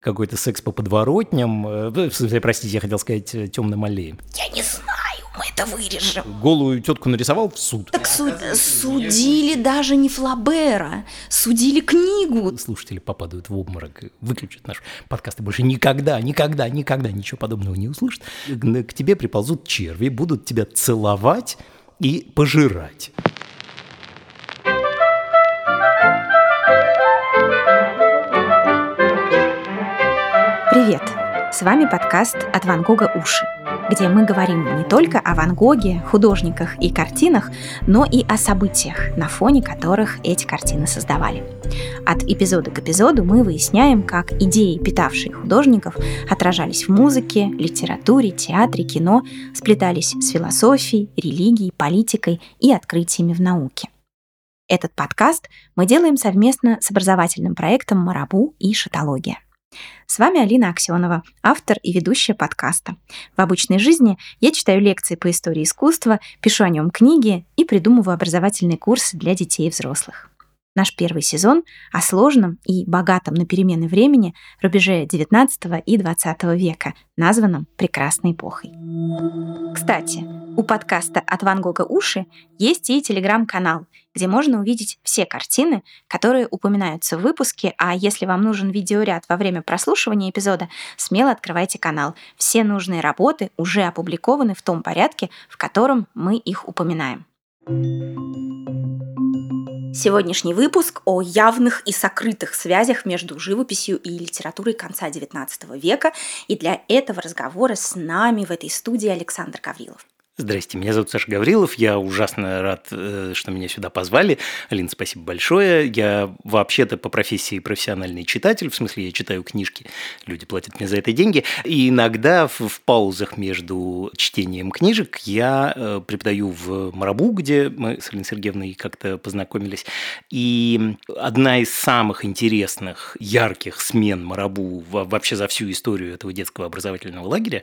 какой-то секс по подворотням. Э, в смысле, простите, я хотел сказать э, темным аллеем. Я не знаю, мы это вырежем. Голую тетку нарисовал в суд. Так суд, судили даже не Флабера, судили книгу. Слушатели попадают в обморок, выключат наш подкаст и больше никогда, никогда, никогда ничего подобного не услышат. К тебе приползут черви, будут тебя целовать и пожирать. С вами подкаст «От Ван Гога уши», где мы говорим не только о Ван Гоге, художниках и картинах, но и о событиях, на фоне которых эти картины создавали. От эпизода к эпизоду мы выясняем, как идеи, питавшие художников, отражались в музыке, литературе, театре, кино, сплетались с философией, религией, политикой и открытиями в науке. Этот подкаст мы делаем совместно с образовательным проектом «Марабу» и «Шатология». С вами Алина Аксенова, автор и ведущая подкаста. В обычной жизни я читаю лекции по истории искусства, пишу о нем книги и придумываю образовательные курсы для детей и взрослых. Наш первый сезон о сложном и богатом на перемены времени рубеже XIX и XX века, названном «Прекрасной эпохой». Кстати, у подкаста «От Ван Гога уши» есть и телеграм-канал, где можно увидеть все картины, которые упоминаются в выпуске, а если вам нужен видеоряд во время прослушивания эпизода, смело открывайте канал. Все нужные работы уже опубликованы в том порядке, в котором мы их упоминаем. Сегодняшний выпуск о явных и сокрытых связях между живописью и литературой конца XIX века. И для этого разговора с нами в этой студии Александр Гаврилов. Здрасте, меня зовут Саша Гаврилов, я ужасно рад, э, что меня сюда позвали. Алина, спасибо большое. Я вообще-то по профессии профессиональный читатель, в смысле я читаю книжки, люди платят мне за это деньги. И иногда в, в паузах между чтением книжек я э, преподаю в Марабу, где мы с Алиной Сергеевной как-то познакомились. И одна из самых интересных, ярких смен Марабу вообще за всю историю этого детского образовательного лагеря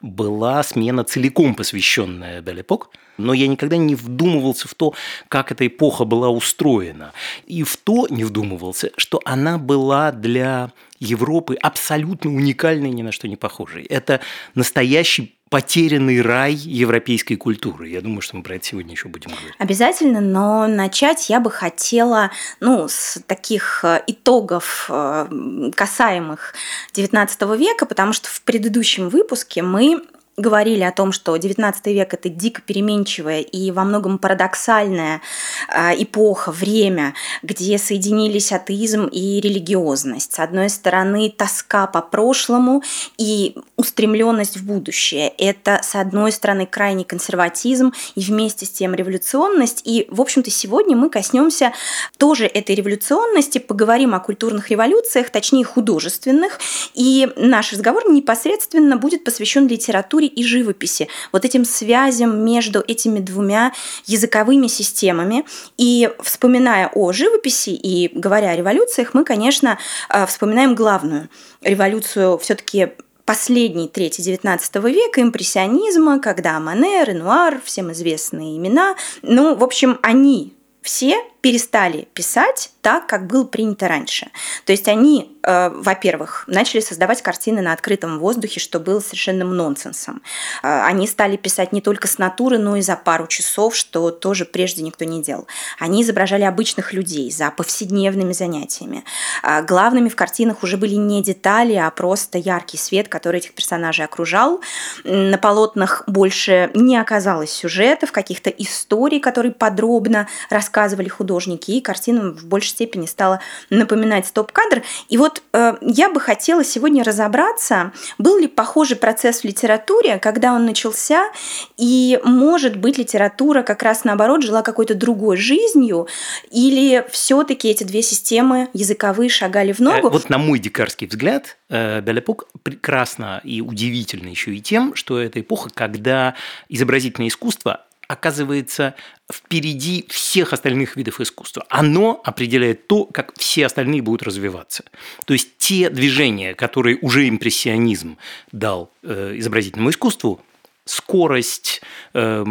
была смена целиком посвященная Белепок, но я никогда не вдумывался в то, как эта эпоха была устроена. И в то не вдумывался, что она была для Европы абсолютно уникальной, ни на что не похожей. Это настоящий потерянный рай европейской культуры. Я думаю, что мы про это сегодня еще будем говорить. Обязательно, но начать я бы хотела ну, с таких э, итогов, э, касаемых XIX века, потому что в предыдущем выпуске мы говорили о том, что XIX век это дико переменчивая и во многом парадоксальная а, эпоха, время, где соединились атеизм и религиозность. С одной стороны, тоска по прошлому и устремленность в будущее. Это, с одной стороны, крайний консерватизм и вместе с тем революционность. И, в общем-то, сегодня мы коснемся тоже этой революционности, поговорим о культурных революциях, точнее художественных. И наш разговор непосредственно будет посвящен литературе литературе и живописи, вот этим связям между этими двумя языковыми системами. И вспоминая о живописи и говоря о революциях, мы, конечно, э, вспоминаем главную революцию все-таки последней трети XIX века, импрессионизма, когда Мане, Ренуар, всем известные имена. Ну, в общем, они все перестали писать так, как было принято раньше. То есть они, э, во-первых, начали создавать картины на открытом воздухе, что было совершенным нонсенсом. Э, они стали писать не только с натуры, но и за пару часов, что тоже прежде никто не делал. Они изображали обычных людей за повседневными занятиями. Э, главными в картинах уже были не детали, а просто яркий свет, который этих персонажей окружал. На полотнах больше не оказалось сюжетов, каких-то историй, которые подробно рассказывали художники, и картина в большей степени стала напоминать стоп-кадр. И вот э, я бы хотела сегодня разобраться, был ли похожий процесс в литературе, когда он начался, и, может быть, литература как раз наоборот жила какой-то другой жизнью, или все-таки эти две системы языковые шагали в ногу. Э, вот на мой дикарский взгляд, э, Белепок прекрасно и удивительно еще и тем, что это эпоха, когда изобразительное искусство оказывается впереди всех остальных видов искусства. Оно определяет то, как все остальные будут развиваться. То есть те движения, которые уже импрессионизм дал э, изобразительному искусству, скорость, э,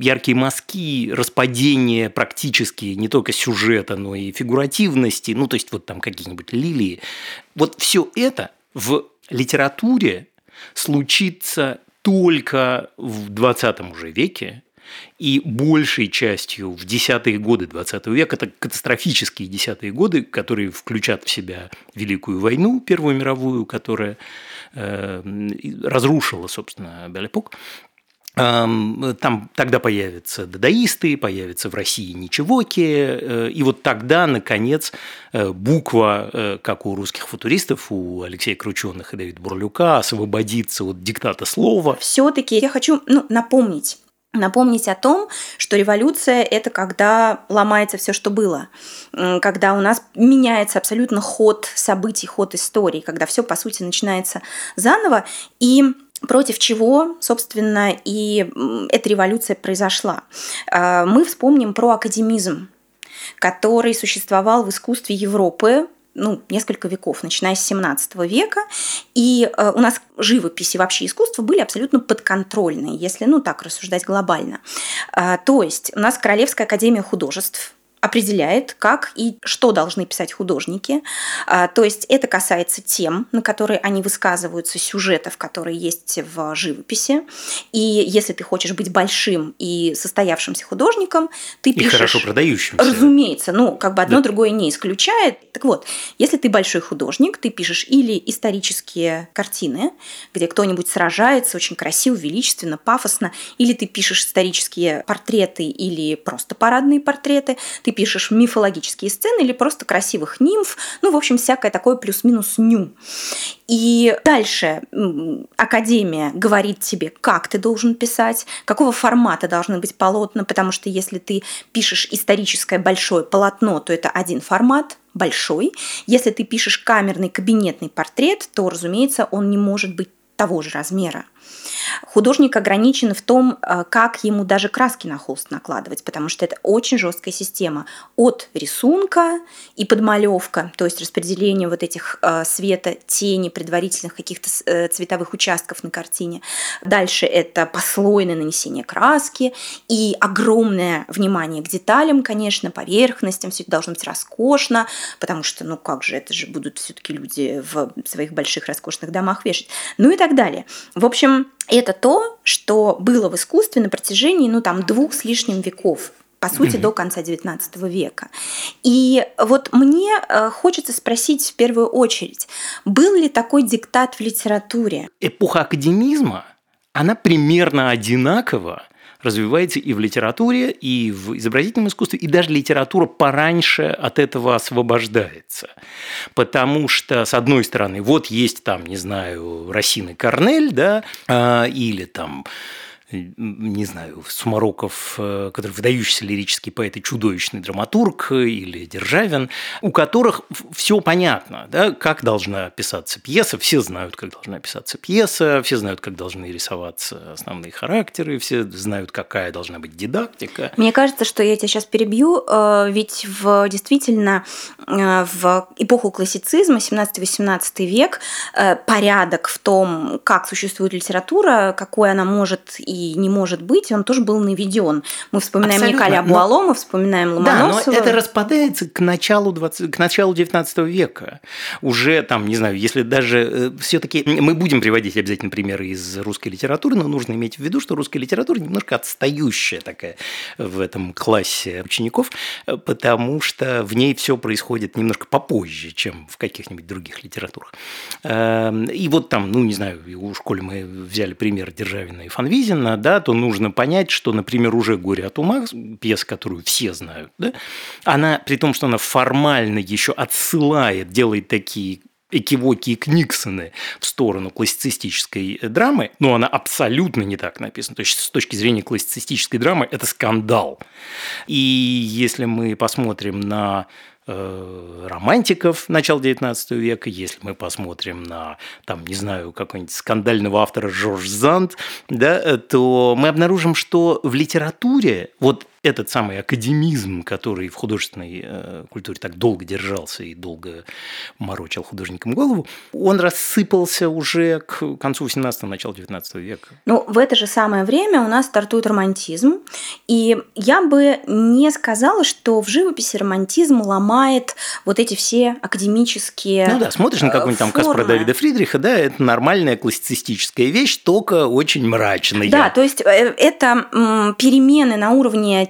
яркие мазки, распадение практически не только сюжета, но и фигуративности, ну то есть вот там какие-нибудь лилии, вот все это в литературе случится только в 20 уже веке, и большей частью в десятые годы XX века, это катастрофические десятые годы, которые включат в себя Великую войну, Первую мировую, которая э, разрушила, собственно, Белепок, там тогда появятся дадаисты, появятся в России ничегоки, э, и вот тогда, наконец, э, буква, э, как у русских футуристов, у Алексея Крученых и Давида Бурлюка, освободится от диктата слова. Все-таки я хочу ну, напомнить, напомнить о том, что революция – это когда ломается все, что было, когда у нас меняется абсолютно ход событий, ход истории, когда все, по сути, начинается заново. И против чего, собственно, и эта революция произошла. А, мы вспомним про академизм, который существовал в искусстве Европы ну, несколько веков, начиная с 17 века. И э, у нас живопись и вообще искусство были абсолютно подконтрольные, если, ну, так рассуждать глобально. Э, то есть у нас Королевская академия художеств, определяет, как и что должны писать художники. А, то есть это касается тем, на которые они высказываются, сюжетов, которые есть в живописи. И если ты хочешь быть большим и состоявшимся художником, ты пишешь... И хорошо продающимся. Разумеется. Ну, как бы одно да. другое не исключает. Так вот, если ты большой художник, ты пишешь или исторические картины, где кто-нибудь сражается очень красиво, величественно, пафосно, или ты пишешь исторические портреты или просто парадные портреты, ты ты пишешь мифологические сцены или просто красивых нимф, ну, в общем, всякое такое плюс-минус ню. И дальше Академия говорит тебе, как ты должен писать, какого формата должны быть полотна, потому что если ты пишешь историческое большое полотно, то это один формат, большой. Если ты пишешь камерный кабинетный портрет, то, разумеется, он не может быть того же размера. Художник ограничен в том, э, как ему даже краски на холст накладывать, потому что это очень жесткая система от рисунка и подмалевка, то есть распределение вот этих э, света, тени, предварительных каких-то э, цветовых участков на картине. Дальше это послойное нанесение краски и огромное внимание к деталям, конечно, поверхностям, все это должно быть роскошно, потому что, ну как же, это же будут все-таки люди в своих больших роскошных домах вешать, ну и так далее. В общем, это то, что было в искусстве на протяжении ну, там, двух с лишним веков по сути, mm-hmm. до конца XIX века. И вот мне э, хочется спросить в первую очередь, был ли такой диктат в литературе? Эпоха академизма, она примерно одинакова развивается и в литературе, и в изобразительном искусстве, и даже литература пораньше от этого освобождается. Потому что, с одной стороны, вот есть там, не знаю, Росин и Корнель, да, а, или там не знаю, Сумароков, э, который выдающийся лирический поэт и чудовищный драматург, или Державин, у которых все понятно, да, как должна писаться пьеса, все знают, как должна писаться пьеса, все знают, как должны рисоваться основные характеры, все знают, какая должна быть дидактика. Мне кажется, что я тебя сейчас перебью, э, ведь в, действительно э, в эпоху классицизма, 17-18 век, порядок в том, как существует литература, какой она может и не может быть, он тоже был наведен. Мы вспоминаем Абсолютно. Николя Буало, мы вспоминаем Ломоносова. Да, но это распадается к началу, 20, к началу 19 века. Уже там, не знаю, если даже э, все-таки мы будем приводить обязательно примеры из русской литературы, но нужно иметь в виду, что русская литература немножко отстающая такая в этом классе учеников, э, потому что в ней все происходит немножко попозже, чем в каких-нибудь других литературах. Эм, и вот там, ну, не знаю, у школе мы взяли пример Державина и Фанвизина, Пушкина, да, то нужно понять, что, например, уже «Горе от ума», пьеса, которую все знают, да, она, при том, что она формально еще отсылает, делает такие экивоки и книксоны в сторону классицистической драмы, но она абсолютно не так написана. То есть с точки зрения классицистической драмы это скандал. И если мы посмотрим на Э, романтиков начала XIX века, если мы посмотрим на, там, не знаю, какого-нибудь скандального автора Жорж Занд, да, то мы обнаружим, что в литературе вот этот самый академизм, который в художественной э, культуре так долго держался и долго морочил художникам голову, он рассыпался уже к концу 18-го, началу 19 века. Ну, в это же самое время у нас стартует романтизм, и я бы не сказала, что в живописи романтизм ломает вот эти все академические Ну да, смотришь на какой-нибудь там Каспара Давида Фридриха, да, это нормальная классицистическая вещь, только очень мрачная. Да, то есть э, это перемены на уровне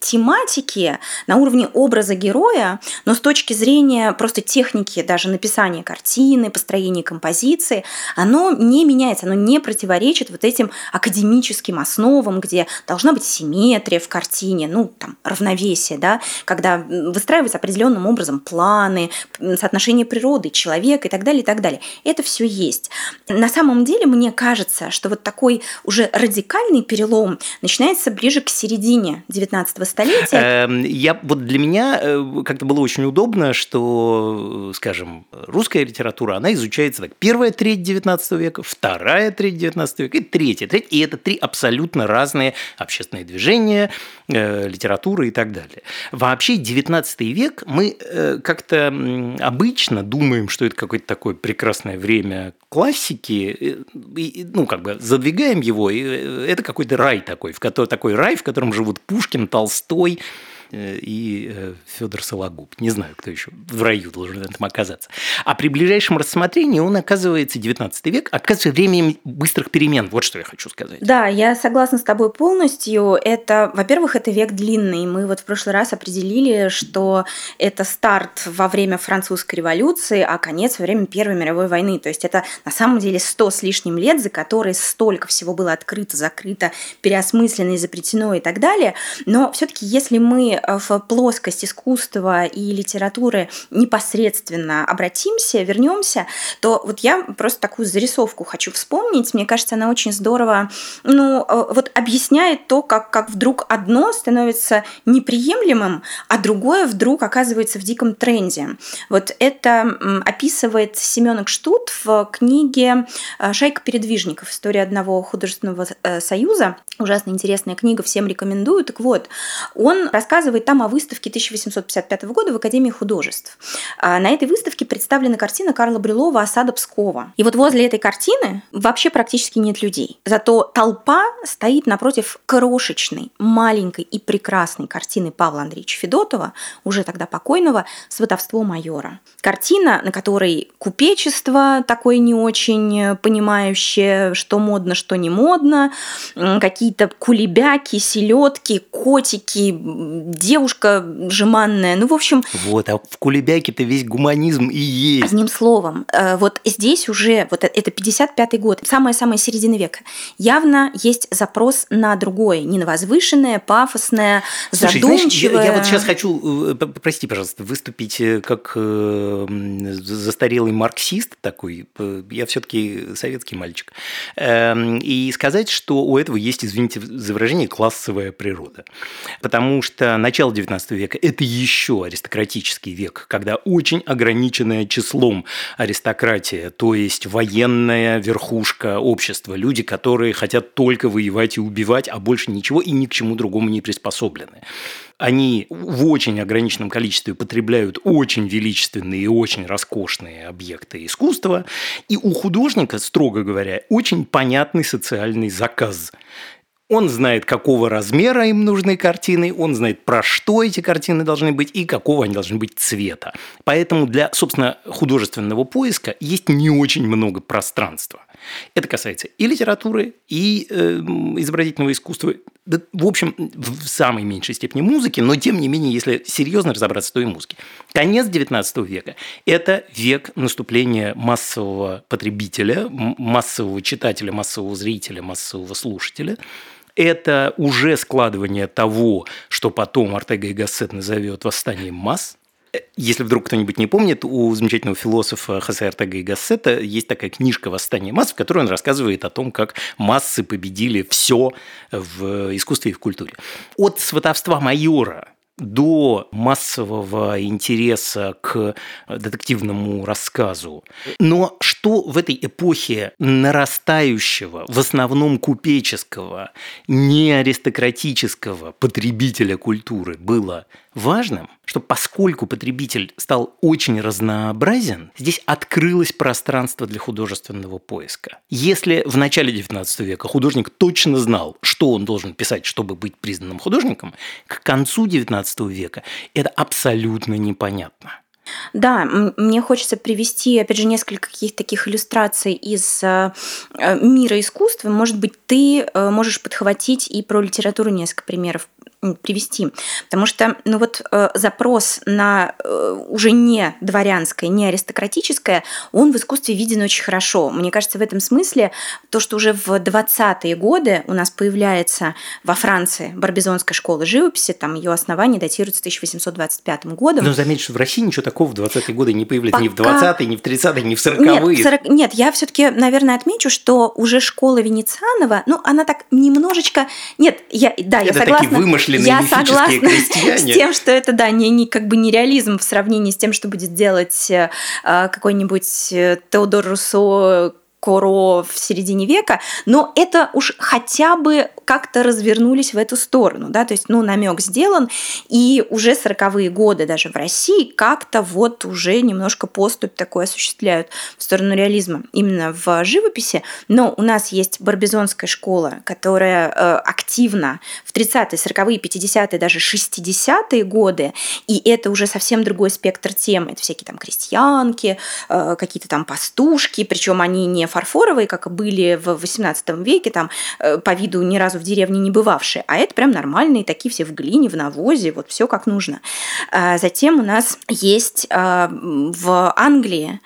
тематики, на уровне образа героя, но с точки зрения просто техники даже написания картины, построения композиции, оно не меняется, оно не противоречит вот этим академическим основам, где должна быть симметрия в картине, ну, там, равновесие, да, когда выстраиваются определенным образом планы, соотношение природы, человека и так далее, и так далее. Это все есть. На самом деле, мне кажется, что вот такой уже радикальный перелом начинается ближе к середине 19 столетия. Эм, я, вот для меня э, как-то было очень удобно, что, скажем, русская литература, она изучается так. Первая треть 19 века, вторая треть 19 века и третья треть. И это три абсолютно разные общественные движения, э, литература и так далее. Вообще 19 век мы э, как-то обычно думаем, что это какое-то такое прекрасное время классики, ну, как бы задвигаем его, и это какой-то рай такой, в который, такой рай, в котором живут Пушкин, Толстой, э, и э, Федор Сологуб. Не знаю, кто еще в раю должен этом оказаться. А при ближайшем рассмотрении он оказывается 19 век, оказывается временем быстрых перемен. Вот что я хочу сказать. Да, я согласна с тобой полностью. Это, во-первых, это век длинный. Мы вот в прошлый раз определили, что это старт во время французской революции, а конец во время Первой мировой войны. То есть это на самом деле 100 с лишним лет, за которые столько всего было открыто, закрыто, переосмыслено, изобретено и так далее. Но все-таки, если мы э, в плоскость искусства и литературы непосредственно обратимся, вернемся, то вот я просто такую зарисовку хочу вспомнить. Мне кажется, она очень здорово ну, э, вот объясняет то, как, как вдруг одно становится неприемлемым, а другое вдруг оказывается в диком тренде. Вот это описывает Семенок Штут в книге э, «Шайка передвижников. История одного художественного союза». Ужасно интересная книга, всем рекомендую. Так вот, он рассказывает там о выставке 1855 года в Академии художеств. А на этой выставке представлена картина Карла Брюлова «Осада Пскова». И вот возле этой картины вообще практически нет людей. Зато толпа стоит напротив крошечной, маленькой и прекрасной картины Павла Андреевича Федотова, уже тогда покойного, «Сватовство майора». Картина, на которой купечество такое не очень понимающее, что модно, что не модно, какие-то кулебяки, селедки, котики, девушка жеманная. Ну, в общем... Вот, а в Кулебяке-то весь гуманизм и есть. Одним словом, э, вот здесь уже, вот это 55-й год, самая-самая середина века, явно есть запрос на другое, не на возвышенное, пафосное, Слушай, задумчивое. Знаешь, я, я вот сейчас хочу, э, прости, пожалуйста, выступить э, как застарелый марксист такой, я все-таки советский мальчик, эм, и сказать, что у этого есть, извините за выражение, классовая природа. Потому что начало XIX века – это еще аристократический век, когда очень ограниченное числом аристократия, то есть военная верхушка общества, люди, которые хотят только воевать и убивать, а больше ничего и ни к чему другому не приспособлены они в очень ограниченном количестве потребляют очень величественные и очень роскошные объекты искусства, и у художника, строго говоря, очень понятный социальный заказ. Он знает, какого размера им нужны картины, он знает, про что эти картины должны быть и какого они должны быть цвета. Поэтому для, собственно, художественного поиска есть не очень много пространства. Это касается и литературы, и э, изобразительного искусства, да, в общем, в самой меньшей степени музыки, но тем не менее, если серьезно разобраться, то и музыки. Конец XIX века – это век наступления массового потребителя, массового читателя, массового зрителя, массового слушателя – это уже складывание того, что потом Артега и Гассет назовет восстанием масс. Если вдруг кто-нибудь не помнит, у замечательного философа Хосе Артега и Гассета есть такая книжка «Восстание масс», в которой он рассказывает о том, как массы победили все в искусстве и в культуре. От сватовства майора до массового интереса к детективному рассказу. Но что в этой эпохе нарастающего, в основном купеческого, не аристократического потребителя культуры было важным, что поскольку потребитель стал очень разнообразен, здесь открылось пространство для художественного поиска. Если в начале XIX века художник точно знал, что он должен писать, чтобы быть признанным художником, к концу XIX века это абсолютно непонятно. Да, мне хочется привести, опять же, несколько каких-то таких иллюстраций из э, э, мира искусства. Может быть, ты э, можешь подхватить и про литературу несколько примеров привести. Потому что ну вот, э, запрос на э, уже не дворянское, не аристократическое, он в искусстве виден очень хорошо. Мне кажется, в этом смысле то, что уже в 20-е годы у нас появляется во Франции Барбизонская школа живописи, там ее основание датируется 1825 годом. Но заметь, что в России ничего такого в 20-е годы не появляется Пока... ни в 20-е, ни в 30-е, ни в 40-е. Нет, 40... Нет я все-таки, наверное, отмечу, что уже школа Венецианова, ну, она так немножечко... Нет, я, да, Это я согласна. Такие вымышленные я согласна крестьяне. с тем, что это, да, не, не, как бы не реализм в сравнении с тем, что будет делать э, какой-нибудь э, Теодор Руссо, Коро в середине века, но это уж хотя бы как-то развернулись в эту сторону, да, то есть, ну, намек сделан, и уже 40-е годы даже в России как-то вот уже немножко поступь такой осуществляют в сторону реализма именно в живописи, но у нас есть Барбизонская школа, которая э, активно в 30-е, 40-е, 50-е, даже 60-е годы, и это уже совсем другой спектр тем, это всякие там крестьянки, э, какие-то там пастушки, причем они не фарфоровые, как были в 18 веке, там э, по виду ни разу в деревне не бывавшие, а это прям нормальные, такие все в глине, в навозе, вот все как нужно. А затем у нас есть а, в Англии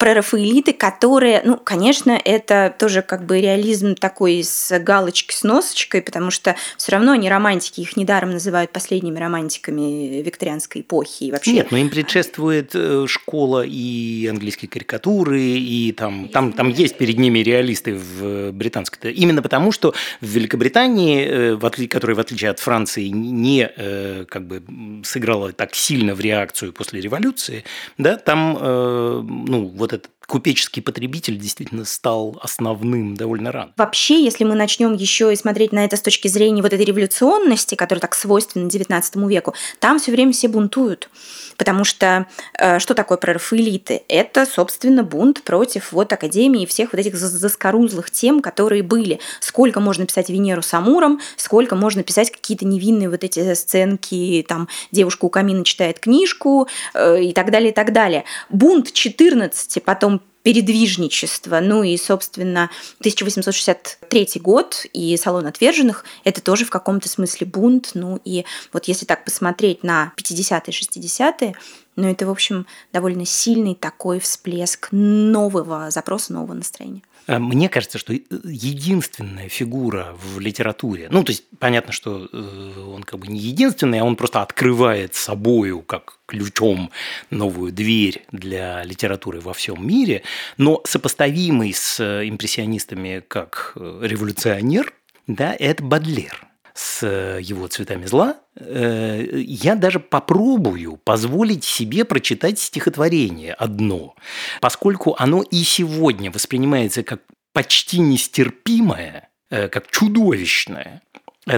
прерафаэлиты, которые, ну, конечно, это тоже как бы реализм такой с галочкой, с носочкой, потому что все равно они романтики, их недаром называют последними романтиками викторианской эпохи. И вообще... Нет, но им предшествует э, школа и английской карикатуры, и там, там, там есть перед ними реалисты в британской. Именно потому, что в Великобритании, э, которая в отличие от Франции не э, как бы сыграла так сильно в реакцию после революции, да, там, ну, вот вот этот купеческий потребитель действительно стал основным довольно рано. Вообще, если мы начнем еще и смотреть на это с точки зрения вот этой революционности, которая так свойственна XIX веку, там все время все бунтуют. Потому что э, что такое прорафаэлиты? Это, собственно, бунт против вот Академии и всех вот этих заскорузлых тем, которые были. Сколько можно писать Венеру с Амуром, сколько можно писать какие-то невинные вот эти сценки, там, девушка у камина читает книжку э, и так далее, и так далее. Бунт 14, потом передвижничество. Ну и, собственно, 1863 год и «Салон отверженных» — это тоже в каком-то смысле бунт. Ну и вот если так посмотреть на 50-е, 60-е, ну это, в общем, довольно сильный такой всплеск нового запроса, нового настроения. А мне кажется, что единственная фигура в литературе, ну, то есть понятно, что э, он как бы не единственный, а он просто открывает собою как ключом новую дверь для литературы во всем мире, но сопоставимый с импрессионистами как э, революционер, да, это Бадлер с его цветами зла, э, я даже попробую позволить себе прочитать стихотворение одно, поскольку оно и сегодня воспринимается как почти нестерпимое, э, как чудовищное,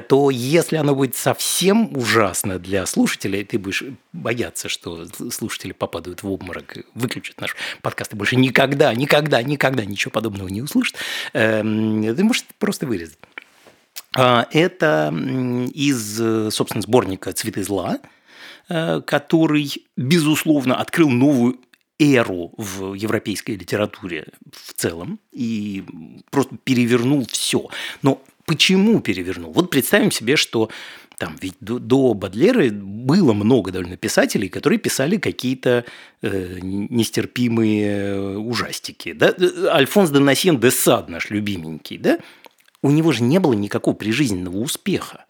то если оно будет совсем ужасно для слушателей, ты будешь бояться, что слушатели попадают в обморок, выключат наш подкаст и больше никогда, никогда, никогда ничего подобного не услышат, эм, ты можешь просто вырезать. А, это из, собственно, сборника «Цветы зла», э, который, безусловно, открыл новую эру в европейской литературе в целом и просто перевернул все. Но почему перевернул? Вот представим себе, что там ведь до, до Бадлера было много довольно писателей, которые писали какие-то э, нестерпимые ужастики. Да? Альфонс де Насьен де Сад, наш любименький, да? У него же не было никакого прижизненного успеха.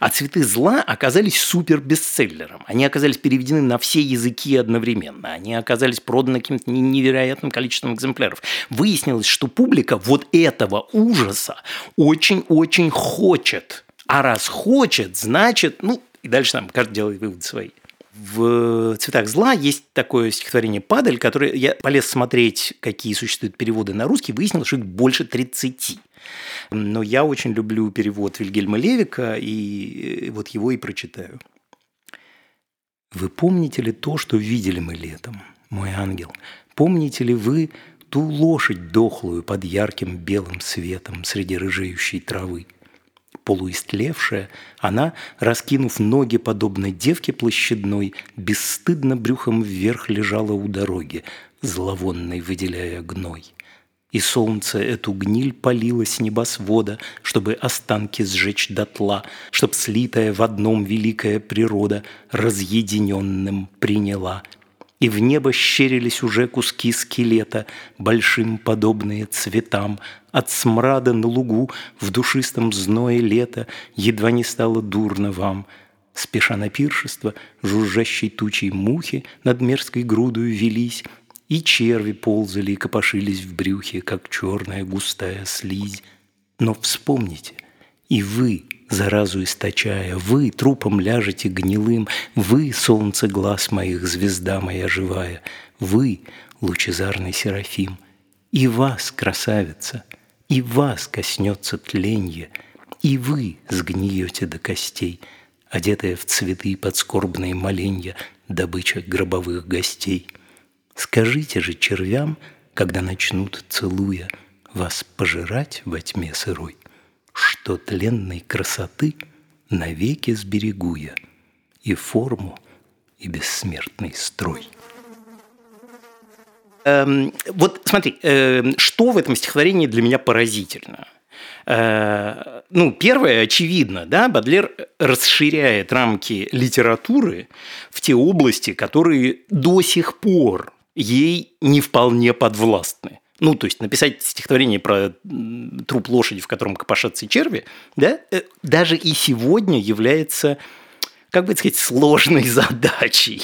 А «Цветы зла» оказались супер-бестселлером. Они оказались переведены на все языки одновременно. Они оказались проданы каким-то невероятным количеством экземпляров. Выяснилось, что публика вот этого ужаса очень-очень хочет. А раз хочет, значит, ну, И дальше там каждый делает выводы свои. В «Цветах зла» есть такое стихотворение «Падаль», которое я полез смотреть, какие существуют переводы на русский, выяснил, что их больше 30. Но я очень люблю перевод Вильгельма Левика, и вот его и прочитаю. Вы помните ли то, что видели мы летом, мой ангел? Помните ли вы ту лошадь дохлую под ярким белым светом среди рыжеющей травы? Полуистлевшая, она, раскинув ноги, подобно девке площадной, бесстыдно брюхом вверх лежала у дороги, зловонной выделяя гной. И солнце эту гниль палило с небосвода, чтобы останки сжечь дотла, чтоб слитая в одном великая природа разъединенным приняла – и в небо щерились уже куски скелета, большим подобные цветам. От смрада на лугу в душистом зное лета едва не стало дурно вам. Спеша на пиршество, жужжащей тучей мухи над мерзкой грудою велись, и черви ползали и копошились в брюхе, как черная густая слизь. Но вспомните, и вы, заразу источая, Вы трупом ляжете гнилым, Вы, солнце глаз моих, звезда моя живая, Вы, лучезарный Серафим, И вас, красавица, и вас коснется тленье, И вы сгниете до костей, Одетая в цветы под скорбные моленья, Добыча гробовых гостей. Скажите же червям, когда начнут, целуя, Вас пожирать во тьме сырой, что тленной красоты навеки сберегу я и форму, и бессмертный строй. Эм, вот смотри, э, что в этом стихотворении для меня поразительно. Э, ну, первое, очевидно, да, Бадлер расширяет рамки литературы в те области, которые до сих пор ей не вполне подвластны. Ну, то есть написать стихотворение про труп лошади, в котором копошатся черви, да, э, даже и сегодня является, как бы сказать, сложной задачей.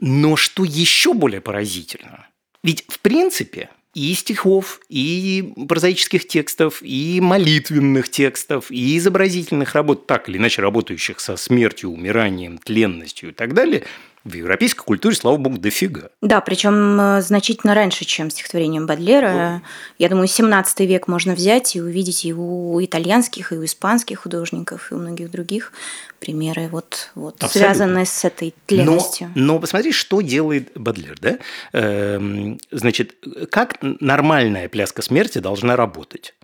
Но что еще более поразительно, ведь в принципе и стихов, и прозаических текстов, и молитвенных текстов, и изобразительных работ, так или иначе работающих со смертью, умиранием, тленностью и так далее – в европейской культуре, слава богу, дофига. Да, причем э, значительно раньше, чем стихотворением Бадлера. Вот. Я думаю, 17 век можно взять и увидеть и у итальянских, и у испанских художников, и у многих других примеры, вот, вот связанные с этой тленностью. Но, но посмотри, что делает Бадлер. Да? Эм, значит, как нормальная пляска смерти должна работать?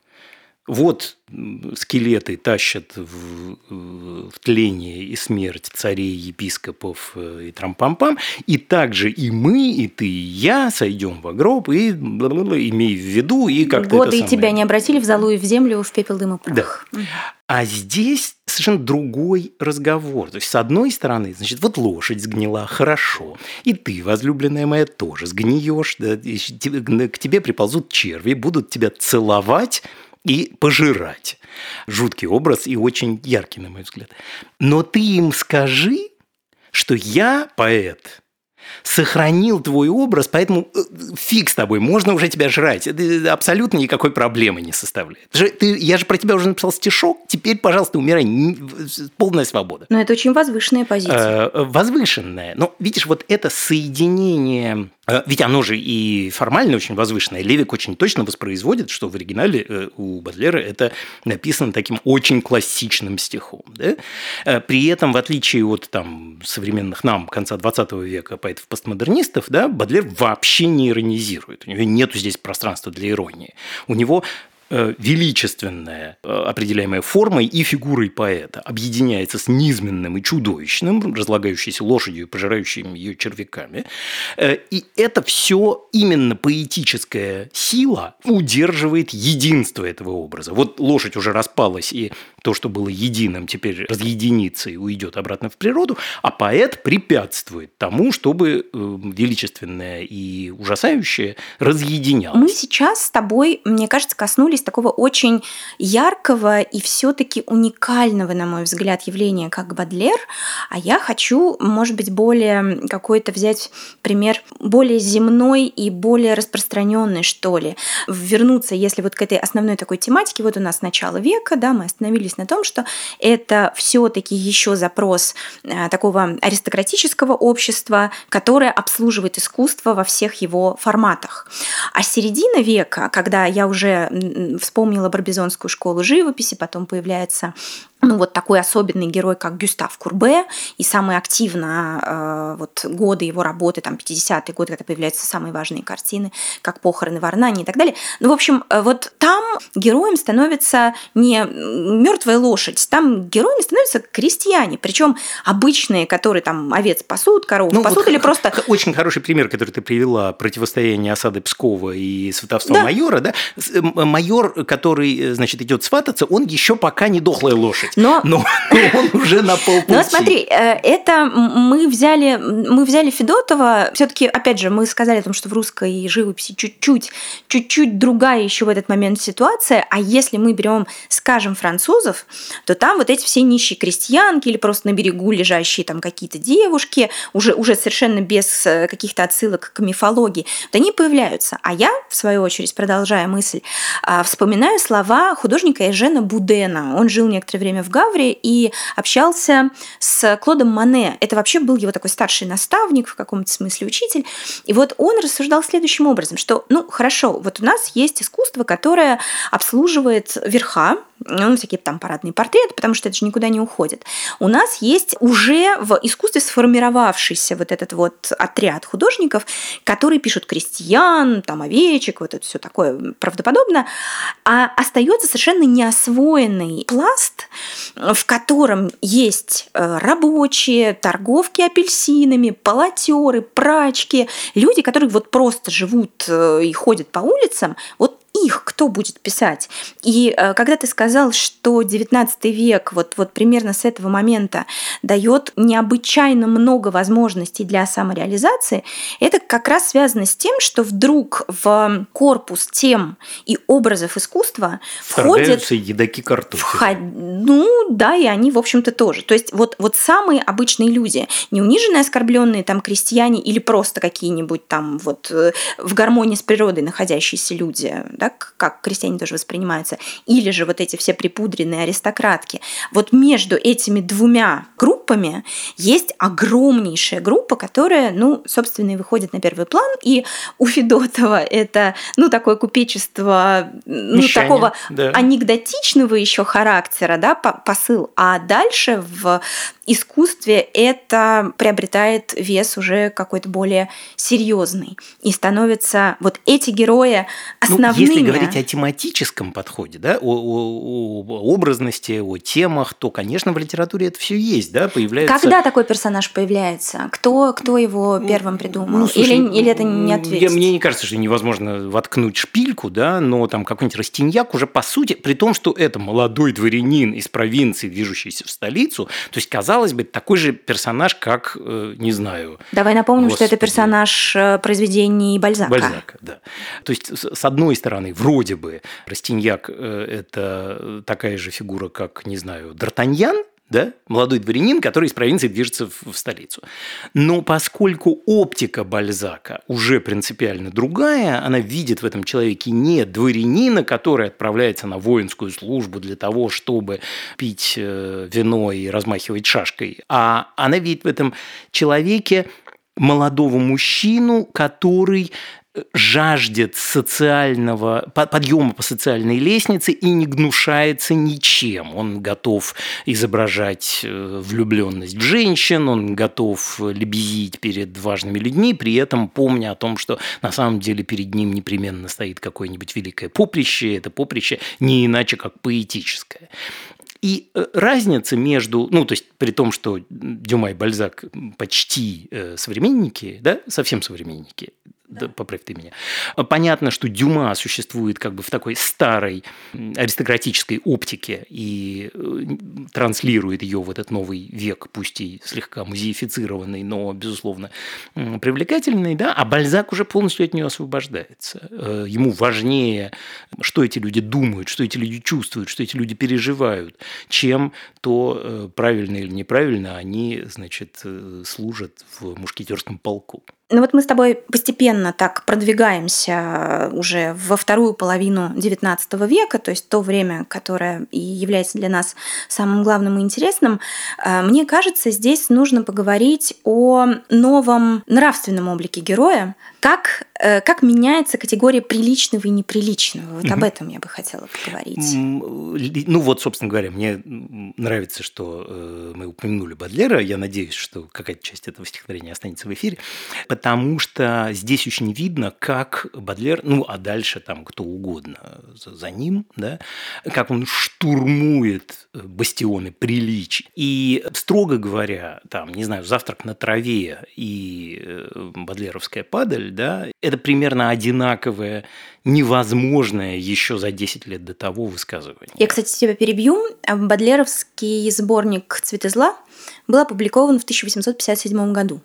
Вот скелеты тащат в, в тление и смерть царей, епископов э, и трампампам, и также и мы, и ты, и я сойдем в гроб, и имей в виду, и как-то Годы самое... тебя не обратили в залу и в землю, в пепел, дым и прах. Да. А здесь совершенно другой разговор. То есть, с одной стороны, значит, вот лошадь сгнила, хорошо. И ты, возлюбленная моя, тоже сгниешь. Да, к тебе приползут черви, будут тебя целовать, и пожирать. Жуткий образ и очень яркий, на мой взгляд. Но ты им скажи, что я поэт, сохранил твой образ, поэтому э, фиг с тобой, можно уже тебя жрать. Это абсолютно никакой проблемы не составляет. Ты, я же про тебя уже написал стишок, теперь, пожалуйста, умирай. Полная свобода. Но это очень возвышенная позиция. Э, возвышенная. Но видишь, вот это соединение э, ведь оно же и формально очень возвышенное. Левик очень точно воспроизводит, что в оригинале у Бадлера это написано таким очень классичным стихом. Да? При этом, в отличие от там, современных нам конца 20 века поэтов-постмодернистов, да, Бадлер вообще не иронизирует. У него нет здесь пространства для иронии. У него Э, величественная, э, определяемая формой и фигурой поэта, объединяется с низменным и чудовищным, разлагающейся лошадью и пожирающими ее червяками. Э, и это все именно поэтическая сила удерживает единство этого образа. Вот лошадь уже распалась, и то, что было единым, теперь разъединится и уйдет обратно в природу, а поэт препятствует тому, чтобы величественное и ужасающее разъединялось. Мы сейчас с тобой, мне кажется, коснулись добились такого очень яркого и все-таки уникального, на мой взгляд, явления, как Бадлер, а я хочу, может быть, более какой-то взять пример более земной и более распространенный, что ли, вернуться, если вот к этой основной такой тематике, вот у нас начало века, да, мы остановились на том, что это все-таки еще запрос э, такого аристократического общества, которое обслуживает искусство во всех его форматах. А середина века, когда я уже вспомнила Барбизонскую школу живописи, потом появляется ну, вот такой особенный герой, как Гюстав Курбе, и самые активно э, вот, годы его работы, там, 50-е годы, когда появляются самые важные картины, как «Похороны в Арнане» и так далее. Ну, в общем, э, вот там героем становится не мертвая лошадь, там героями становятся крестьяне, причем обычные, которые там овец пасут, коров ну, пасут вот или просто... Очень хороший пример, который ты привела, противостояние осады Пскова и сватовства да. майора, да? Майор, который, э, значит, идет свататься, он еще пока не дохлая лошадь слушать. Но, но, но он уже на полпути. Но смотри, э, это мы взяли, мы взяли Федотова. Все-таки, опять же, мы сказали о том, что в русской живописи чуть-чуть, чуть-чуть другая еще в этот момент ситуация. А если мы берем, скажем, французов, то там вот эти все нищие крестьянки или просто на берегу лежащие там какие-то девушки, уже, уже совершенно без э, каких-то отсылок к мифологии, вот они появляются. А я, в свою очередь, продолжая мысль, а, вспоминаю слова художника Эжена Будена. Он жил некоторое время время в Гавре и общался с Клодом Мане. Это вообще был его такой старший наставник, в каком-то смысле учитель. И вот он рассуждал следующим образом, что, ну, хорошо, вот у нас есть искусство, которое обслуживает верха, ну, всякие там парадные портреты, потому что это же никуда не уходит. У нас есть уже в искусстве сформировавшийся вот этот вот отряд художников, которые пишут крестьян, там овечек, вот это все такое правдоподобно, а остается совершенно неосвоенный пласт, в котором есть э, рабочие, торговки апельсинами, полотеры, прачки, люди, которые вот просто живут э, и ходят по улицам, вот их кто будет писать? И э, когда ты сказал, что 19 век вот, вот примерно с этого момента дает необычайно много возможностей для самореализации, это как раз связано с тем, что вдруг в корпус тем и образов искусства входят... едоки картофеля. Вход... Ну да, и они, в общем-то, тоже. То есть вот, вот самые обычные люди, не униженные, оскорбленные там крестьяне или просто какие-нибудь там вот э, в гармонии с природой находящиеся люди, да, как крестьяне тоже воспринимаются, или же вот эти все припудренные аристократки. Вот между этими двумя группами есть огромнейшая группа, которая, ну, собственно, и выходит на первый план. И у Федотова это, ну, такое купечество, ну, Мещане, такого да. анекдотичного еще характера, да, посыл. А дальше в искусстве это приобретает вес уже какой-то более серьезный. И становятся вот эти герои основными. Ну, если говорить о тематическом подходе, да, о, о, о образности, о темах, то, конечно, в литературе это все есть, да, появляется. Когда такой персонаж появляется? Кто, кто его первым придумал? Ну, слушай, или, или это не ответить? Я, мне не кажется, что невозможно воткнуть шпильку, да, но там какой-нибудь Растиньяк уже по сути, при том, что это молодой дворянин из провинции, движущийся в столицу, то есть казалось казалось бы, такой же персонаж, как, э, не знаю... Давай напомним, Господи. что это персонаж э, произведений Бальзака. Бальзака, да. То есть, с одной стороны, вроде бы Растиньяк э, – это такая же фигура, как, не знаю, Д'Артаньян, да? молодой дворянин, который из провинции движется в, в столицу. Но поскольку оптика Бальзака уже принципиально другая, она видит в этом человеке не дворянина, который отправляется на воинскую службу для того, чтобы пить э, вино и размахивать шашкой, а она видит в этом человеке молодого мужчину, который жаждет социального подъема по социальной лестнице и не гнушается ничем. Он готов изображать э, влюбленность в женщин, он готов лебезить перед важными людьми, при этом помня о том, что на самом деле перед ним непременно стоит какое-нибудь великое поприще, это поприще не иначе как поэтическое. И э, разница между, ну, то есть при том, что Дюма и Бальзак почти э, современники, да, совсем современники, да. поправь ты меня. Понятно, что Дюма существует как бы в такой старой аристократической оптике и э, транслирует ее в этот новый век, пусть и слегка музеифицированный, но, безусловно, привлекательный, да, а Бальзак уже полностью от нее освобождается. Э, ему важнее, что эти люди думают, что эти люди чувствуют, что эти люди переживают, чем то, э, правильно или неправильно они, значит, служат в мушкетерском полку. Ну вот мы с тобой постепенно так продвигаемся уже во вторую половину XIX века, то есть то время, которое и является для нас самым главным и интересным. Э, мне кажется, здесь нужно поговорить о новом нравственном облике героя, как, э, как меняется категория приличного и неприличного? Вот угу. об этом я бы хотела поговорить. Ну вот, собственно говоря, мне нравится, что э, мы упомянули Бадлера. Я надеюсь, что какая-то часть этого стихотворения останется в эфире, потому что здесь очень видно, как Бадлер, ну а дальше там кто угодно за ним, да, как он штурмует бастионы приличий. И, строго говоря, там, не знаю, «Завтрак на траве» и э, «Бадлеровская падаль», да, это примерно одинаковое, невозможное еще за 10 лет до того высказывание. Я, кстати, тебя перебью. Бадлеровский сборник «Цветы зла» был опубликован в 1857 году.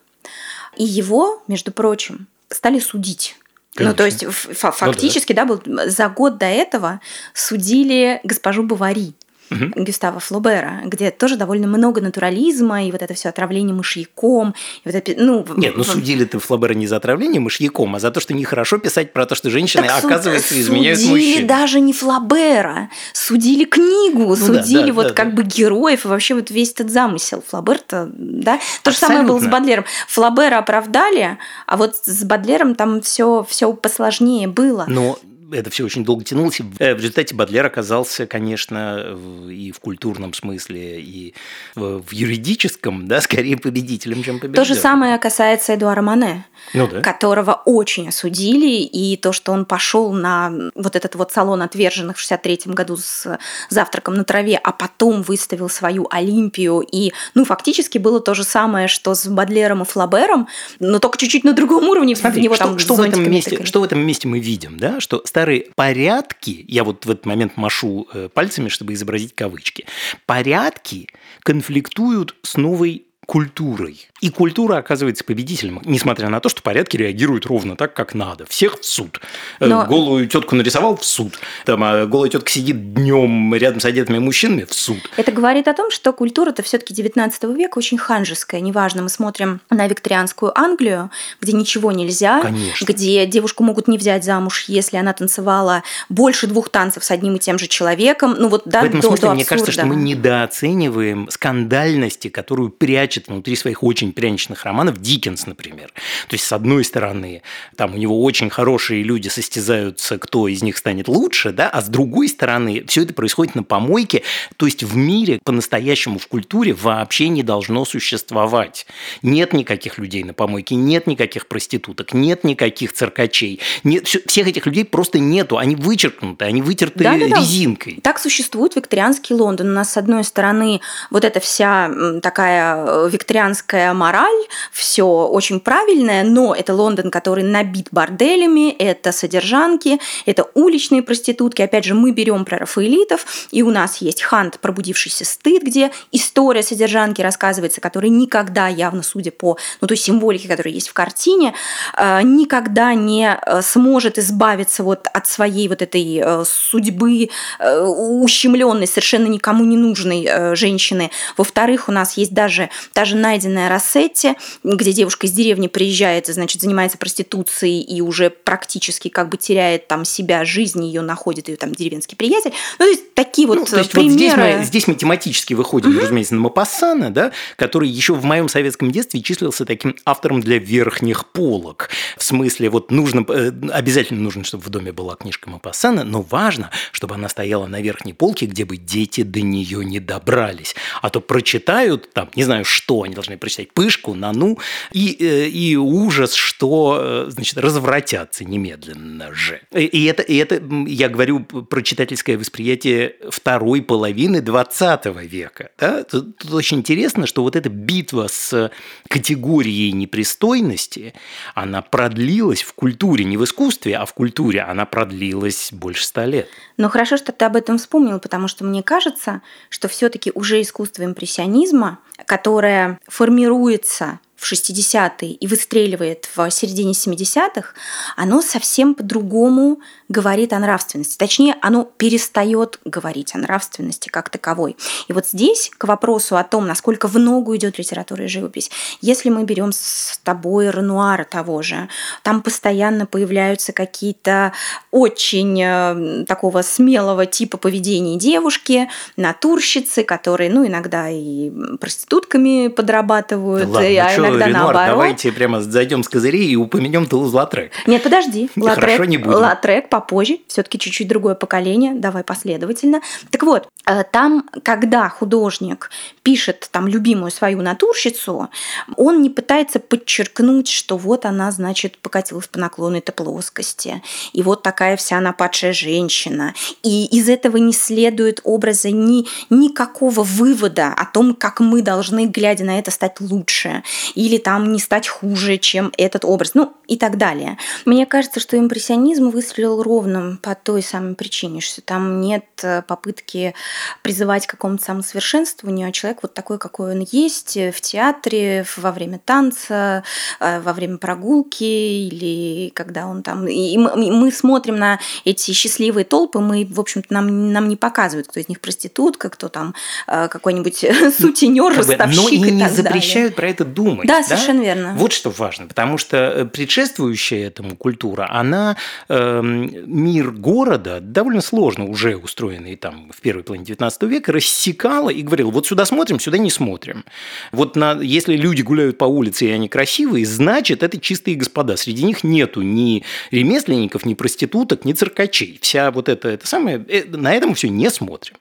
И его, между прочим, стали судить. Конечно. Ну, то есть фактически, ну, да. да, был за год до этого судили госпожу Бавари угу. Гюстава Флобера, где тоже довольно много натурализма и вот это все отравление мышьяком. И вот это, ну, Нет, ну судили ты Флобера не за отравление мышьяком, а за то, что нехорошо писать про то, что женщины, так оказывается, изменяют судили мужчин. Судили даже не Флобера, судили книгу, ну, судили да, вот да, как да. бы героев и вообще вот весь этот замысел. Флобер-то, да? То Абсолютно. же самое было с Бадлером. Флобера оправдали, а вот с Бадлером там все, все посложнее было. Но это все очень долго тянулось. Э, в результате Бадлер оказался, конечно, и в культурном смысле, и в юридическом, да, скорее победителем, чем победителем. То же самое касается Эдуара Мане, ну, да. которого очень осудили, и то, что он пошел на вот этот вот салон отверженных в 63 году с завтраком на траве, а потом выставил свою Олимпию, и, ну, фактически было то же самое, что с Бадлером и Флабером, но только чуть-чуть на другом уровне. Смотри, в него что, там что, в этом месте, что в этом месте мы видим, да, что старые порядки, я вот в этот момент машу э, пальцами, чтобы изобразить кавычки, порядки конфликтуют с новой культурой. И культура оказывается победителем, несмотря на то, что порядки реагируют ровно так, как надо. Всех в суд. Э, Но... Голую тетку нарисовал в суд. Там, а голая тетка сидит днем рядом с одетыми мужчинами в суд. Это говорит о том, что культура-то все-таки 19 века очень ханжеская. Неважно, мы смотрим на викторианскую Англию, где ничего нельзя, Конечно. где девушку могут не взять замуж, если она танцевала больше двух танцев с одним и тем же человеком. Ну вот да, в этом до, смысле, до мне кажется, что мы недооцениваем скандальности, которую прячет внутри своих очень пряничных романов Диккенс, например. То есть, с одной стороны, там у него очень хорошие люди состязаются, кто из них станет лучше, да, а с другой стороны, все это происходит на помойке, то есть в мире по-настоящему в культуре вообще не должно существовать. Нет никаких людей на помойке, нет никаких проституток, нет никаких циркачей, нет, всех этих людей просто нету, они вычеркнуты, они вытерты да, да, да. резинкой. Так существует викторианский Лондон. У нас, с одной стороны, вот эта вся такая э, викторианская мораль, все очень правильное, но это Лондон, который набит борделями, это содержанки, это уличные проститутки. Опять же, мы берем про рафаэлитов, и у нас есть Хант, пробудившийся стыд, где история содержанки рассказывается, которая никогда, явно судя по ну, той символике, которая есть в картине, э, никогда не э, сможет избавиться вот от своей вот этой э, судьбы ущемленной, совершенно никому не нужной женщины. Во-вторых, у нас есть даже та же найденная Рассетти, где девушка из деревни приезжает, значит, занимается проституцией и уже практически как бы теряет там себя, жизнь ее находит ее там деревенский приятель. Ну, то есть такие вот ну, то есть примеры. Вот здесь, мы, здесь мы тематически выходим, угу. разумеется, на Мапассана, да, который еще в моем советском детстве числился таким автором для верхних полок. В смысле, вот нужно, э, обязательно нужно, чтобы в доме была книжка Мапассана, но важно, чтобы она стояла на верхней полке, где бы дети до нее не добрались. А то прочитают там, не знаю, что они должны прочитать? Пышку, нану и, э, и ужас, что, э, значит, развратятся немедленно же. И это, и это, я говорю про читательское восприятие второй половины 20 века. Да? Тут, тут очень интересно, что вот эта битва с категорией непристойности, она продлилась в культуре, не в искусстве, а в культуре, она продлилась больше ста лет. Но хорошо, что ты об этом вспомнил, потому что мне кажется, что все-таки уже искусство импрессионизма, которое формируется в 60-е и выстреливает в середине 70-х, оно совсем по-другому говорит о нравственности. Точнее, оно перестает говорить о нравственности как таковой. И вот здесь к вопросу о том, насколько в ногу идет литература и живопись, если мы берем с тобой Ренуара того же, там постоянно появляются какие-то очень э, такого смелого типа поведения девушки, натурщицы, которые, ну, иногда и проститутками подрабатывают, Ладно, а ну иногда Ренуар, наоборот. давайте прямо зайдем с козырей и упомянем Тулуз-Латрек. Нет, подожди. Хорошо, не будем. Латрек попозже, все-таки чуть-чуть другое поколение, давай последовательно. Так вот, э, там, когда художник пишет там любимую свою натурщицу, он не пытается подчеркнуть, что вот она, значит, покатилась по наклону этой плоскости, и вот такая вся она падшая женщина. И из этого не следует образа ни, никакого вывода о том, как мы должны, глядя на это, стать лучше, или там не стать хуже, чем этот образ, ну и так далее. Мне кажется, что импрессионизм выстрелил ровно по той самой причине, что там нет э, попытки призывать к какому-то самосовершенствованию, а человек вот такой, какой он есть в театре, во время танца, э, во время прогулки или когда он там... И мы смотрим на эти счастливые толпы, мы, в общем-то, нам, нам не показывают, кто из них проститутка, кто там э, какой-нибудь сутенер, бы, ростовщик но и и не запрещают про это думать. Да, совершенно верно. Вот что важно, потому что э, предшествующая этому культура, она эм, мир города, довольно сложно уже устроенный там в первой половине 19 века, рассекала и говорила, вот сюда смотрим, сюда не смотрим. Вот на, если люди гуляют по улице и они красивые, значит, это чистые господа. Среди них нету ни ремесленников, ни проституток, ни циркачей. Вся вот это, это самое, э, на этом все не смотрим.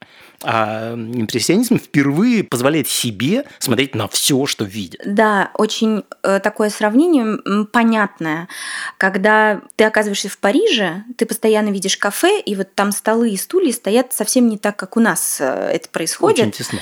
А импрессионизм впервые позволяет себе смотреть на все, что видит. Да, очень э, такое сравнение понятное. Когда ты оказываешься в Париже, ты постоянно видишь кафе, и вот там столы и стулья стоят совсем не так, как у нас э, это происходит. Очень тесно.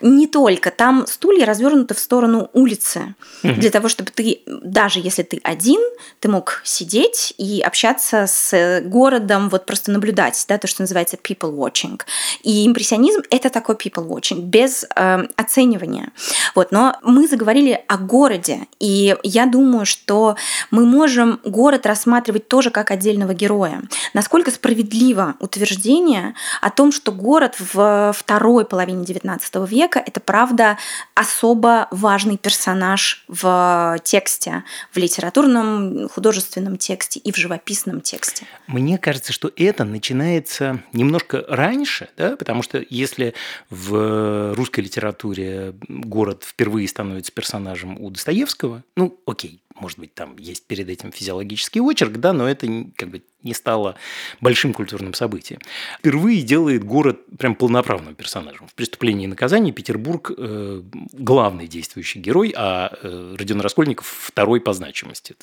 Не только. Там стулья развернуты в сторону улицы. Для того, чтобы ты, даже если ты один, ты мог сидеть и общаться с городом, вот просто наблюдать, да, то, что называется people watching. И импрессионизм – это такой people watching, без э, оценивания. Вот. Но мы заговорили о городе, и я думаю, что мы можем город рассматривать тоже как отдельного героя. Насколько справедливо утверждение о том, что город в второй половине XIX века – это, правда, особо важный персонаж в тексте, в литературном, художественном тексте и в живописном тексте. Мне кажется, что это начинается немножко раньше, да, потому что если в русской литературе город впервые становится персонажем у Достоевского, ну, окей, может быть, там есть перед этим физиологический очерк, да, но это как бы не стало большим культурным событием. Впервые делает город прям полноправным персонажем. В «Преступлении и наказании» Петербург э, главный действующий герой, а э, Родион Раскольников второй по значимости.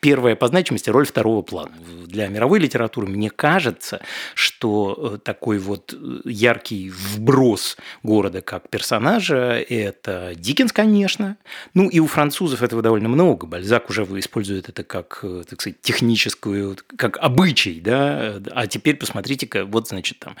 Первая по значимости – роль второго плана. Для мировой литературы мне кажется, что э, такой вот яркий вброс города как персонажа – это Диккенс, конечно. Ну и у французов этого довольно много. Бальзак уже использует это как, так сказать, техническую, как обычай, да, а теперь посмотрите-ка, вот, значит, там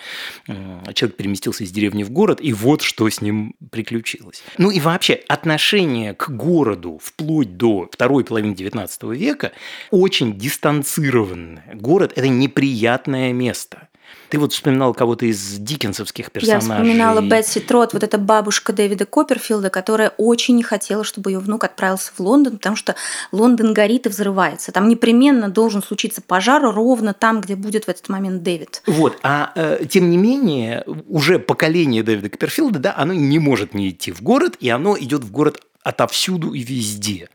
человек переместился из деревни в город, и вот что с ним приключилось. Ну и вообще отношение к городу вплоть до второй половины XIX века очень дистанцированное. Город – это неприятное место. Ты вот вспоминал кого-то из диккенсовских персонажей. Я вспоминала Бетси Трот, вот эта бабушка Дэвида Копперфилда, которая очень не хотела, чтобы ее внук отправился в Лондон, потому что Лондон горит и взрывается. Там непременно должен случиться пожар ровно там, где будет в этот момент Дэвид. Вот, а э, тем не менее, уже поколение Дэвида Копперфилда, да, оно не может не идти в город, и оно идет в город отовсюду и везде.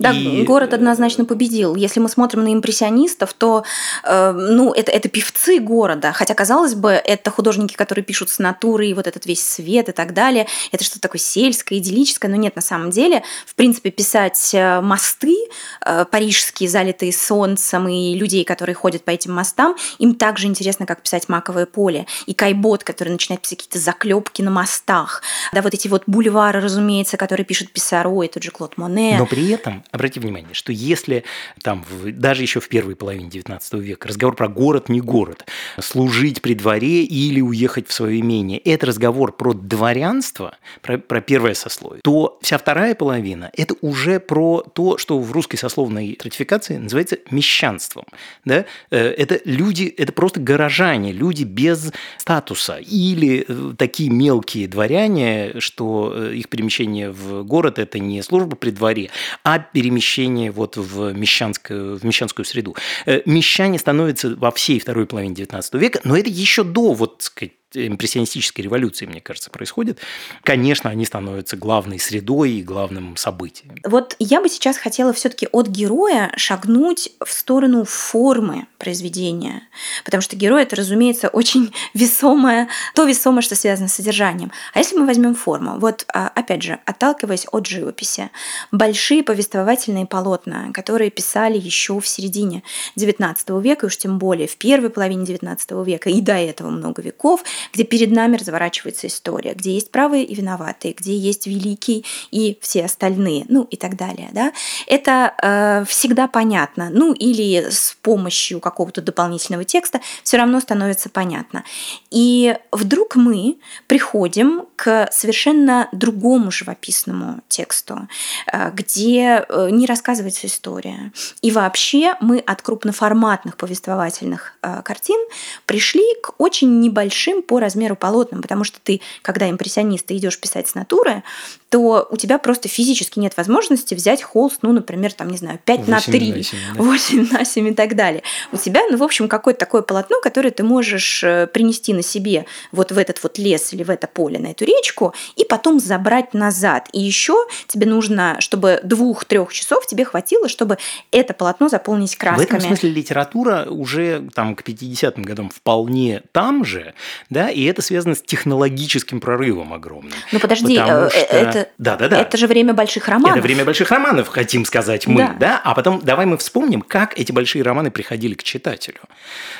Да, и... город однозначно победил. Если мы смотрим на импрессионистов, то э, ну, это, это певцы города. Хотя, казалось бы, это художники, которые пишут с натуры, и вот этот весь свет и так далее. Это что-то такое сельское, идиллическое. Но нет, на самом деле, в принципе, писать э, мосты э, парижские, залитые солнцем, и людей, которые ходят по этим мостам, им так же интересно, как писать маковое поле. И Кайбот, который начинает писать какие-то заклепки на мостах. Да, вот эти вот бульвары, разумеется, которые пишет Писаро и тот же Клод Моне. Но при этом обратите внимание, что если там в, даже еще в первой половине XIX века разговор про город не город, служить при дворе или уехать в свое имение, это разговор про дворянство, про, про первое сословие, то вся вторая половина – это уже про то, что в русской сословной стратификации называется мещанством. Да? Э, это люди, это просто горожане, люди без статуса или э, такие мелкие дворяне, что э, их перемещение в город – это не служба при дворе, а перемещение вот в мещанскую, в мещанскую среду. Э, мещане становятся во всей второй половине XIX века, но это еще до вот, сказать, импрессионистической революции, мне кажется, происходит, конечно, они становятся главной средой и главным событием. Вот я бы сейчас хотела все-таки от героя шагнуть в сторону формы произведения, потому что герой это, разумеется, очень весомое, то весомое, что связано с содержанием. А если мы возьмем форму, вот а, опять же, отталкиваясь от живописи, большие повествовательные полотна, которые писали еще в середине XIX века, и уж тем более в первой половине XIX века и до этого много веков, где перед нами разворачивается история, где есть правые и виноватые, где есть великий и все остальные, ну и так далее. Да? Это э, всегда понятно. Ну или с помощью какого-то дополнительного текста все равно становится понятно. И вдруг мы приходим к совершенно другому живописному тексту, э, где э, не рассказывается история. И вообще мы от крупноформатных повествовательных э, картин пришли к очень небольшим по размеру полотнам, потому что ты, когда импрессионист, ты идешь писать с натуры, то у тебя просто физически нет возможности взять холст, ну, например, там, не знаю, 5 на 3, на 7, да? 8 на 7 и так далее. У тебя, ну, в общем, какое-то такое полотно, которое ты можешь э, принести на себе вот в этот вот лес или в это поле, на эту речку, и потом забрать назад. И еще тебе нужно, чтобы двух-трех часов тебе хватило, чтобы это полотно заполнить красками. В этом смысле литература уже там к 50-м годам вполне там же, да, да, и это связано с технологическим прорывом огромным. Ну подожди, э, что... это, да, да, да. это же время больших романов. Это время больших романов, хотим сказать мы, да. да, а потом давай мы вспомним, как эти большие романы приходили к читателю.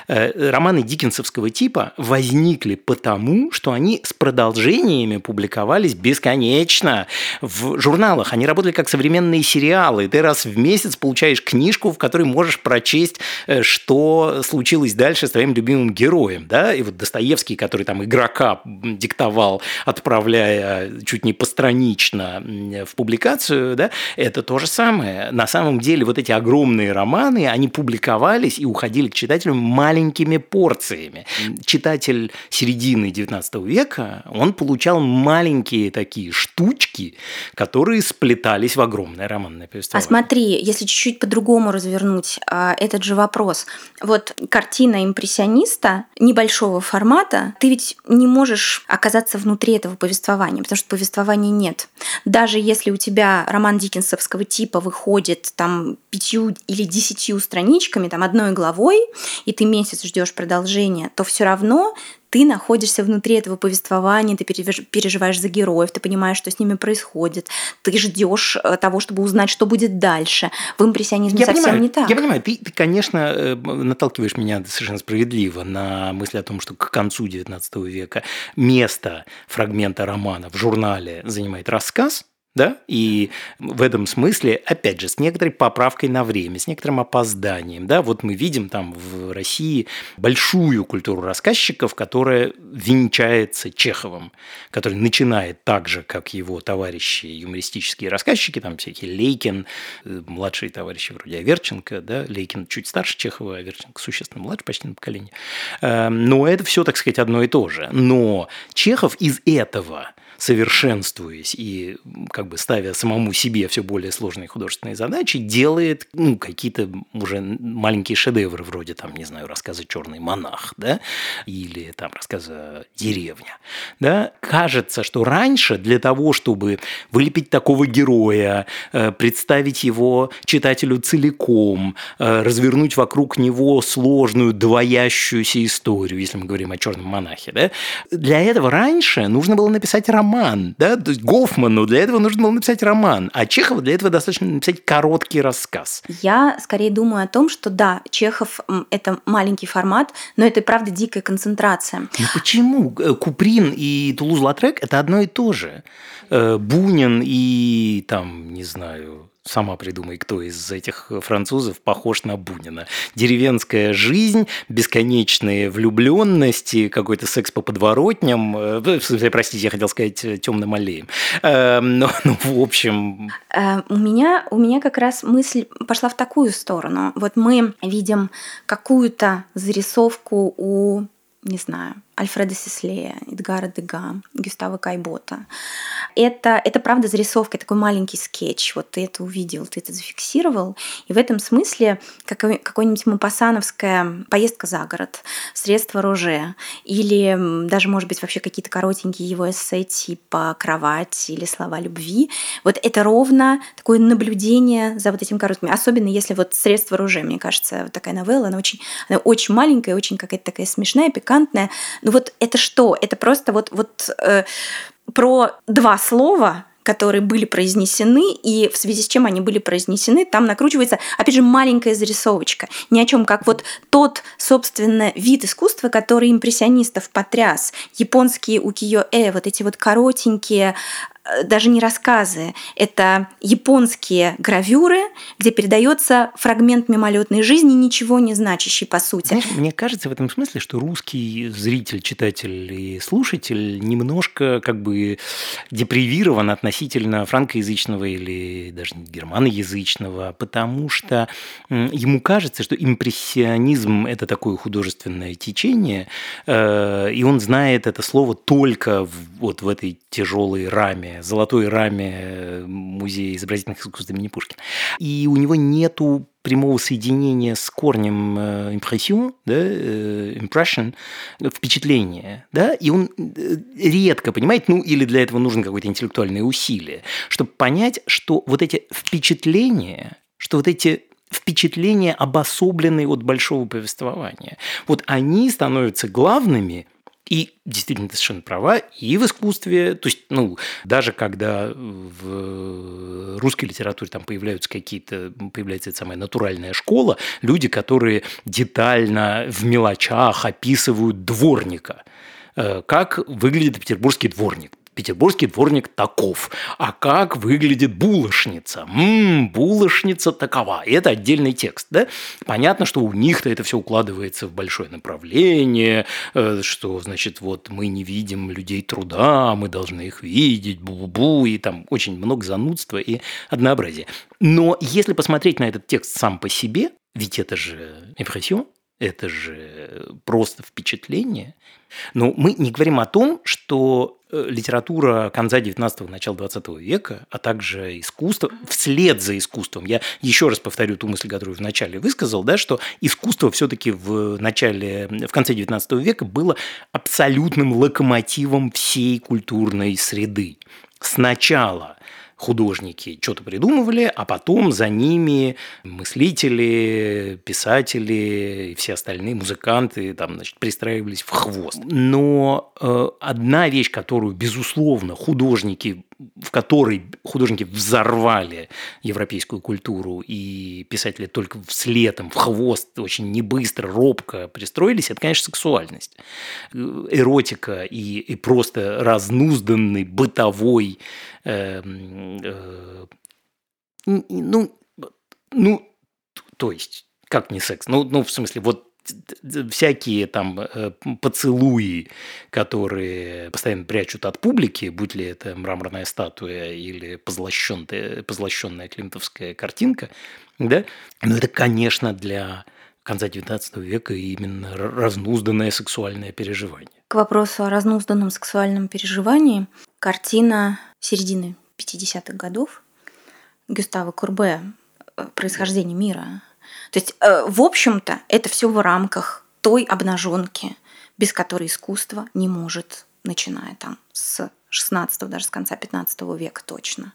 Э, романы диккенсовского типа возникли потому, что они с продолжениями публиковались бесконечно в журналах. Они работали как современные сериалы. Ты раз в месяц получаешь книжку, в которой можешь прочесть, э, что случилось дальше с твоим любимым героем. Да? И вот Достоевский, который там игрока диктовал, отправляя чуть не постранично в публикацию, да, это то же самое. На самом деле вот эти огромные романы, они публиковались и уходили к читателю маленькими порциями. Читатель середины XIX века, он получал маленькие такие штучки, которые сплетались в огромное романное повествование. А смотри, если чуть-чуть по-другому развернуть а, этот же вопрос. Вот картина импрессиониста небольшого формата, ты ведь не можешь оказаться внутри этого повествования, потому что повествования нет. Даже если у тебя роман диккенсовского типа выходит там пятью или десятью страничками, там одной главой, и ты месяц ждешь продолжения, то все равно ты находишься внутри этого повествования, ты переживаешь за героев, ты понимаешь, что с ними происходит, ты ждешь э, того, чтобы узнать, что будет дальше. В импрессионизме я совсем понимаю, не так. Я понимаю, ты, ты, конечно, э, наталкиваешь меня совершенно справедливо на мысль о том, что к концу XIX века место фрагмента романа в журнале занимает рассказ, да? И в этом смысле, опять же, с некоторой поправкой на время, с некоторым опозданием. Да? Вот мы видим там в России большую культуру рассказчиков, которая венчается Чеховым, который начинает так же, как его товарищи юмористические рассказчики, там всякие Лейкин, э, младшие товарищи вроде Аверченко, да? Лейкин чуть старше Чехова, Аверченко существенно младше почти на поколение. Эм, но это все, так сказать, одно и то же. Но Чехов из этого совершенствуясь и как бы ставя самому себе все более сложные художественные задачи, делает ну, какие-то уже маленькие шедевры, вроде там, не знаю, рассказа «Черный монах», да, или там рассказа «Деревня». Да? Кажется, что раньше для того, чтобы вылепить такого героя, э, представить его читателю целиком, э, развернуть вокруг него сложную двоящуюся историю, если мы говорим о черном монахе, да, для этого раньше нужно было написать роман, да, то есть Гофману для этого нужно было написать роман, а Чехову для этого достаточно написать короткий рассказ. Я скорее думаю о том, что да, Чехов – это маленький формат, но это правда дикая концентрация. Ну почему? Э, Куприн и Тулуз-Латрек – это одно и то же. Э, Бунин и там, не знаю, сама придумай, кто из этих французов похож на Бунина. Деревенская жизнь, бесконечные влюбленности, какой-то секс по подворотням. Э, простите, я хотел сказать э, темным аллеем. Но, ну, в общем... У меня, у меня как раз мысль пошла в такую сторону. Вот мы видим какую-то зарисовку у не знаю, Альфреда Сеслея, Эдгара Дега, Гюстава Кайбота. Это, это правда зарисовка, такой маленький скетч. Вот ты это увидел, ты это зафиксировал. И в этом смысле какой, какой-нибудь мапасановская поездка за город, средства Роже, или даже, может быть, вообще какие-то коротенькие его эссе типа «Кровать» или «Слова любви». Вот это ровно такое наблюдение за вот этим коротким. Особенно если вот «Средства Роже», мне кажется, вот такая новелла, она очень, она очень маленькая, очень какая-то такая смешная, пикантная. Ну вот это что? Это просто вот, вот э, про два слова, которые были произнесены, и в связи с чем они были произнесены, там накручивается, опять же, маленькая зарисовочка. Ни о чем, как вот тот, собственно, вид искусства, который импрессионистов потряс. Японские укиё-э, вот эти вот коротенькие даже не рассказы, это японские гравюры, где передается фрагмент мимолетной жизни, ничего не значащий по сути. Знаешь, мне кажется в этом смысле, что русский зритель, читатель и слушатель немножко как бы депривирован относительно франкоязычного или даже германоязычного, потому что ему кажется, что импрессионизм – это такое художественное течение, э, и он знает это слово только вот в этой тяжелой раме золотой раме э, Музея изобразительных искусств имени Пушкина. И у него нету прямого соединения с корнем э, да, э, impression, впечатление, да, и он редко понимает, ну, или для этого нужно какое-то интеллектуальное усилие, чтобы понять, что вот эти впечатления, что вот эти впечатления, обособленные от большого повествования, вот они становятся главными – и действительно, ты совершенно права, и в искусстве, то есть, ну, даже когда в русской литературе там появляются какие-то, появляется эта самая натуральная школа, люди, которые детально в мелочах описывают дворника, э, как выглядит петербургский дворник петербургский дворник таков. А как выглядит булочница? Ммм, булочница такова. И это отдельный текст. Да? Понятно, что у них-то это все укладывается в большое направление, э, что, значит, вот мы не видим людей труда, мы должны их видеть, бу-бу-бу, и там очень много занудства и однообразия. Но если посмотреть на этот текст сам по себе, ведь это же импрессион, это же просто впечатление. Но мы не говорим о том, что э, литература конца 19-го, начала 20 века, а также искусство, вслед за искусством, я еще раз повторю ту мысль, которую вначале высказал, да, что искусство все-таки в начале, в конце 19 века было абсолютным локомотивом всей культурной среды. Сначала художники что-то придумывали, а потом за ними мыслители, писатели и все остальные музыканты там, значит, пристраивались в хвост. Но э, одна вещь, которую, безусловно, художники в которой художники взорвали европейскую культуру, и писатели только вслед, в хвост, очень небыстро, робко пристроились, это, конечно, сексуальность. Эротика и, и просто разнузданный бытовой э, э, ну, ну, то есть, как не секс? Ну, ну, в смысле, вот всякие там э, поцелуи, которые постоянно прячут от публики, будь ли это мраморная статуя или позлощенная, позлощенная климтовская картинка, да, но это, конечно, для конца XIX века именно разнузданное сексуальное переживание. К вопросу о разнузданном сексуальном переживании, картина середины 50-х годов Гюстава Курбе э, «Происхождение мира». То есть, э, в общем-то, это все в рамках той обнаженки, без которой искусство не может, начиная там с 16 даже с конца 15 века точно.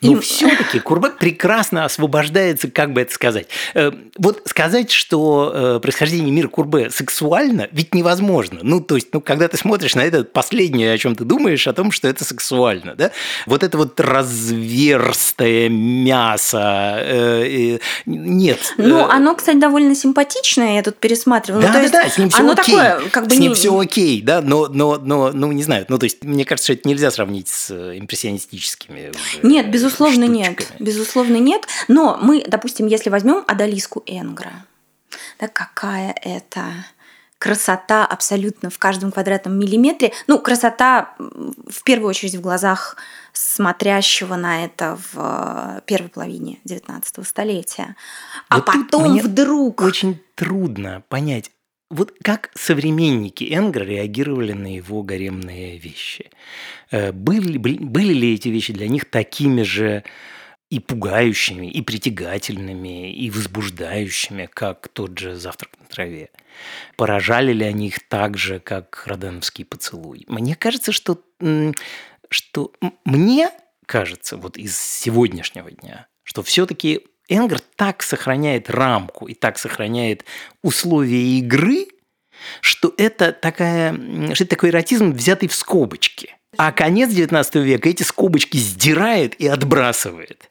Но и... все-таки Курбак прекрасно освобождается, как бы это сказать. Э, вот сказать, что э, происхождение мира Курбе сексуально, ведь невозможно. Ну, то есть, ну, когда ты смотришь на это, последнее, о чем ты думаешь, о том, что это сексуально, да? Вот это вот разверстое мясо, э, нет. Ну, оно, кстати, довольно симпатичное, я тут пересматривала. Да, ну, да, да, с ним все оно окей. такое, как бы с ним не... все окей, да, но, но, но, ну, не знаю, ну, то есть, мне кажется, что это нельзя сравнить с импрессионистическими Нет, безусловно, штучками. нет. Безусловно, нет. Но мы, допустим, если возьмем Адалиску Энгра, да, какая это красота абсолютно в каждом квадратном миллиметре. Ну, красота в первую очередь в глазах смотрящего на это в первой половине 19 столетия. А Вот потом вдруг... Очень трудно понять, вот как современники Энгра реагировали на его гаремные вещи? Э, Были, были, ли эти вещи для них такими же и пугающими, и притягательными, и возбуждающими, как тот же «Завтрак на траве»? Поражали ли они их так же, как «Роденовский поцелуй»? Мне кажется, что, что мне кажется, вот из сегодняшнего дня, что все-таки Энгер так сохраняет рамку и так сохраняет условия игры, что это, такая, что это такой эротизм, взятый в скобочки. А конец 19 века эти скобочки сдирает и отбрасывает.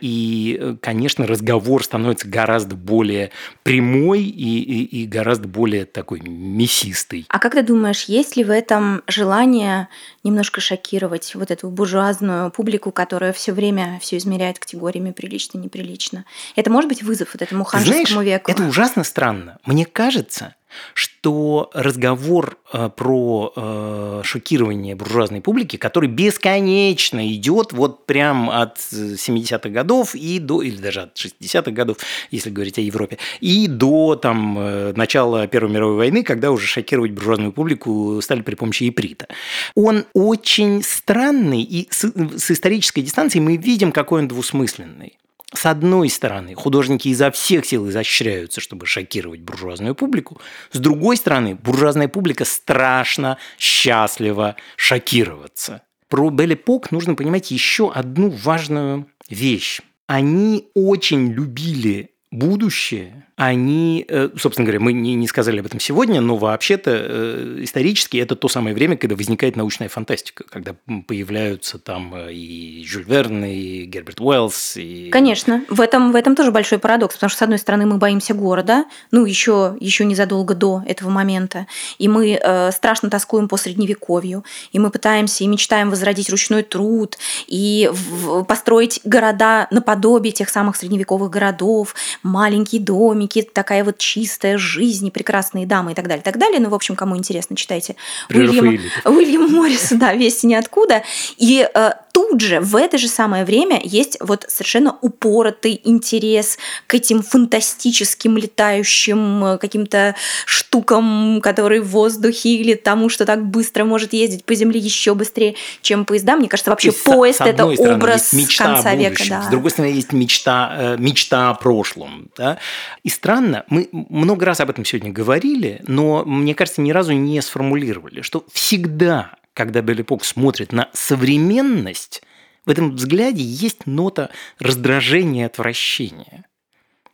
И, э, конечно, разговор становится гораздо более прямой и, и, и гораздо более такой мясистый. А как ты думаешь, есть ли в этом желание немножко шокировать вот эту буржуазную публику, которая все время все измеряет категориями прилично, неприлично? Это может быть вызов вот этому ханжескому знаешь, веку? это ужасно странно. Мне кажется, что разговор э, про э, шокирование буржуазной публики, который бесконечно идет вот прям от 70-х годов и до, или даже от 60-х годов, если говорить о Европе, и до там, э, начала Первой мировой войны, когда уже шокировать буржуазную публику стали при помощи иприта. Он очень странный, и с, с исторической дистанции мы видим, какой он двусмысленный. С одной стороны, художники изо всех сил изощряются, чтобы шокировать буржуазную публику. С другой стороны, буржуазная публика страшно счастлива шокироваться. Про Белли Пок нужно понимать еще одну важную вещь. Они очень любили будущее, они, э, собственно говоря, мы не, не сказали об этом сегодня, но вообще-то э, исторически это то самое время, когда возникает научная фантастика, когда появляются там э, и Жюль Верн, и Герберт Уэллс. И... Конечно, в этом, в этом тоже большой парадокс, потому что, с одной стороны, мы боимся города, ну, еще, еще незадолго до этого момента, и мы э, страшно тоскуем по средневековью, и мы пытаемся и мечтаем возродить ручной труд, и в, построить города наподобие тех самых средневековых городов, маленькие домики, такая вот чистая жизнь, прекрасные дамы и так далее, так далее. Ну, в общем, кому интересно, читайте Уильяма, Уильяма Морриса, да, «Вести ниоткуда». И э, тут же, в это же самое время, есть вот совершенно упоротый интерес к этим фантастическим летающим э, каким-то штукам, которые в воздухе, или тому, что так быстро может ездить по земле еще быстрее, чем поезда. Мне кажется, вообще есть, поезд – это стороны, образ мечта конца о века. Да. С другой стороны, есть мечта, э, мечта о прошлом. Да? И странно, мы много раз об этом сегодня говорили, но, мне кажется, ни разу не сформулировали, что всегда, когда Белли Пок смотрит на современность, в этом взгляде есть нота раздражения и отвращения.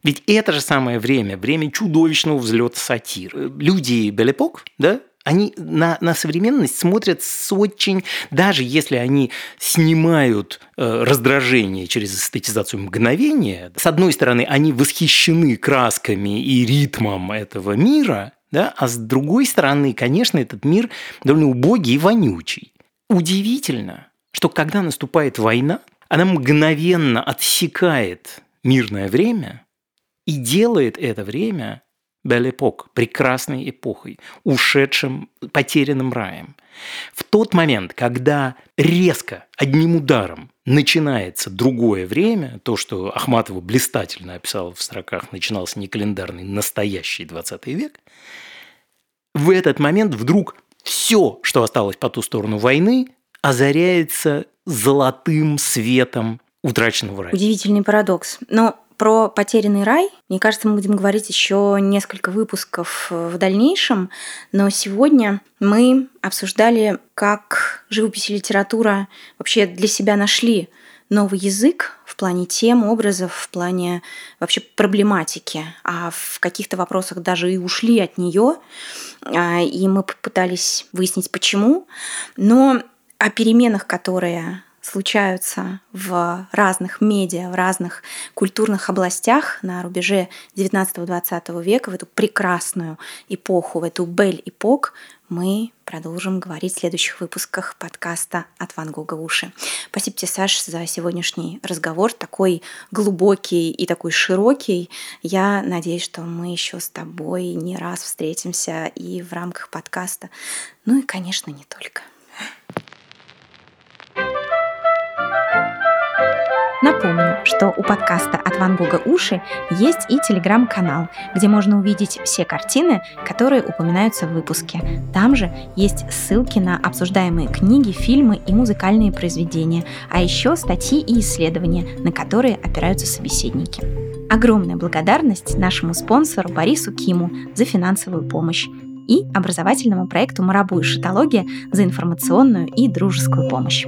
Ведь это же самое время, время чудовищного взлета сатиры. Люди Белепок, да, они на, на современность смотрят с очень, даже если они снимают э, раздражение через эстетизацию мгновения, с одной стороны, они восхищены красками и ритмом этого мира, да, а с другой стороны, конечно, этот мир довольно убогий и вонючий. Удивительно, что когда наступает война, она мгновенно отсекает мирное время и делает это время Белепок, прекрасной эпохой, ушедшим, потерянным раем. В тот момент, когда резко, одним ударом начинается другое время, то, что Ахматова блистательно описала в строках, начинался не календарный, настоящий 20 век, в этот момент вдруг все, что осталось по ту сторону войны, озаряется золотым светом утраченного рая. Удивительный парадокс. Но про потерянный рай, мне кажется, мы будем говорить еще несколько выпусков э, в дальнейшем, но сегодня мы обсуждали, как живопись и литература вообще для себя нашли новый язык в плане тем, образов, в плане вообще проблематики, а в каких-то вопросах даже и ушли от нее, а, и мы попытались выяснить, почему. Но о переменах, которые случаются в разных медиа, в разных культурных областях на рубеже 19-20 века, в эту прекрасную эпоху, в эту бель-эпок, мы продолжим говорить в следующих выпусках подкаста «От Ван Гога уши». Спасибо тебе, Саш, за сегодняшний разговор, такой глубокий и такой широкий. Я надеюсь, что мы еще с тобой не раз встретимся и в рамках подкаста, ну и, конечно, не только. Напомню, что у подкаста «От Ван Гога уши» есть и телеграм-канал, где можно увидеть все картины, которые упоминаются в выпуске. Там же есть ссылки на обсуждаемые книги, фильмы и музыкальные произведения, а еще статьи и исследования, на которые опираются собеседники. Огромная благодарность нашему спонсору Борису Киму за финансовую помощь и образовательному проекту «Марабу и шитология» за информационную и дружескую помощь.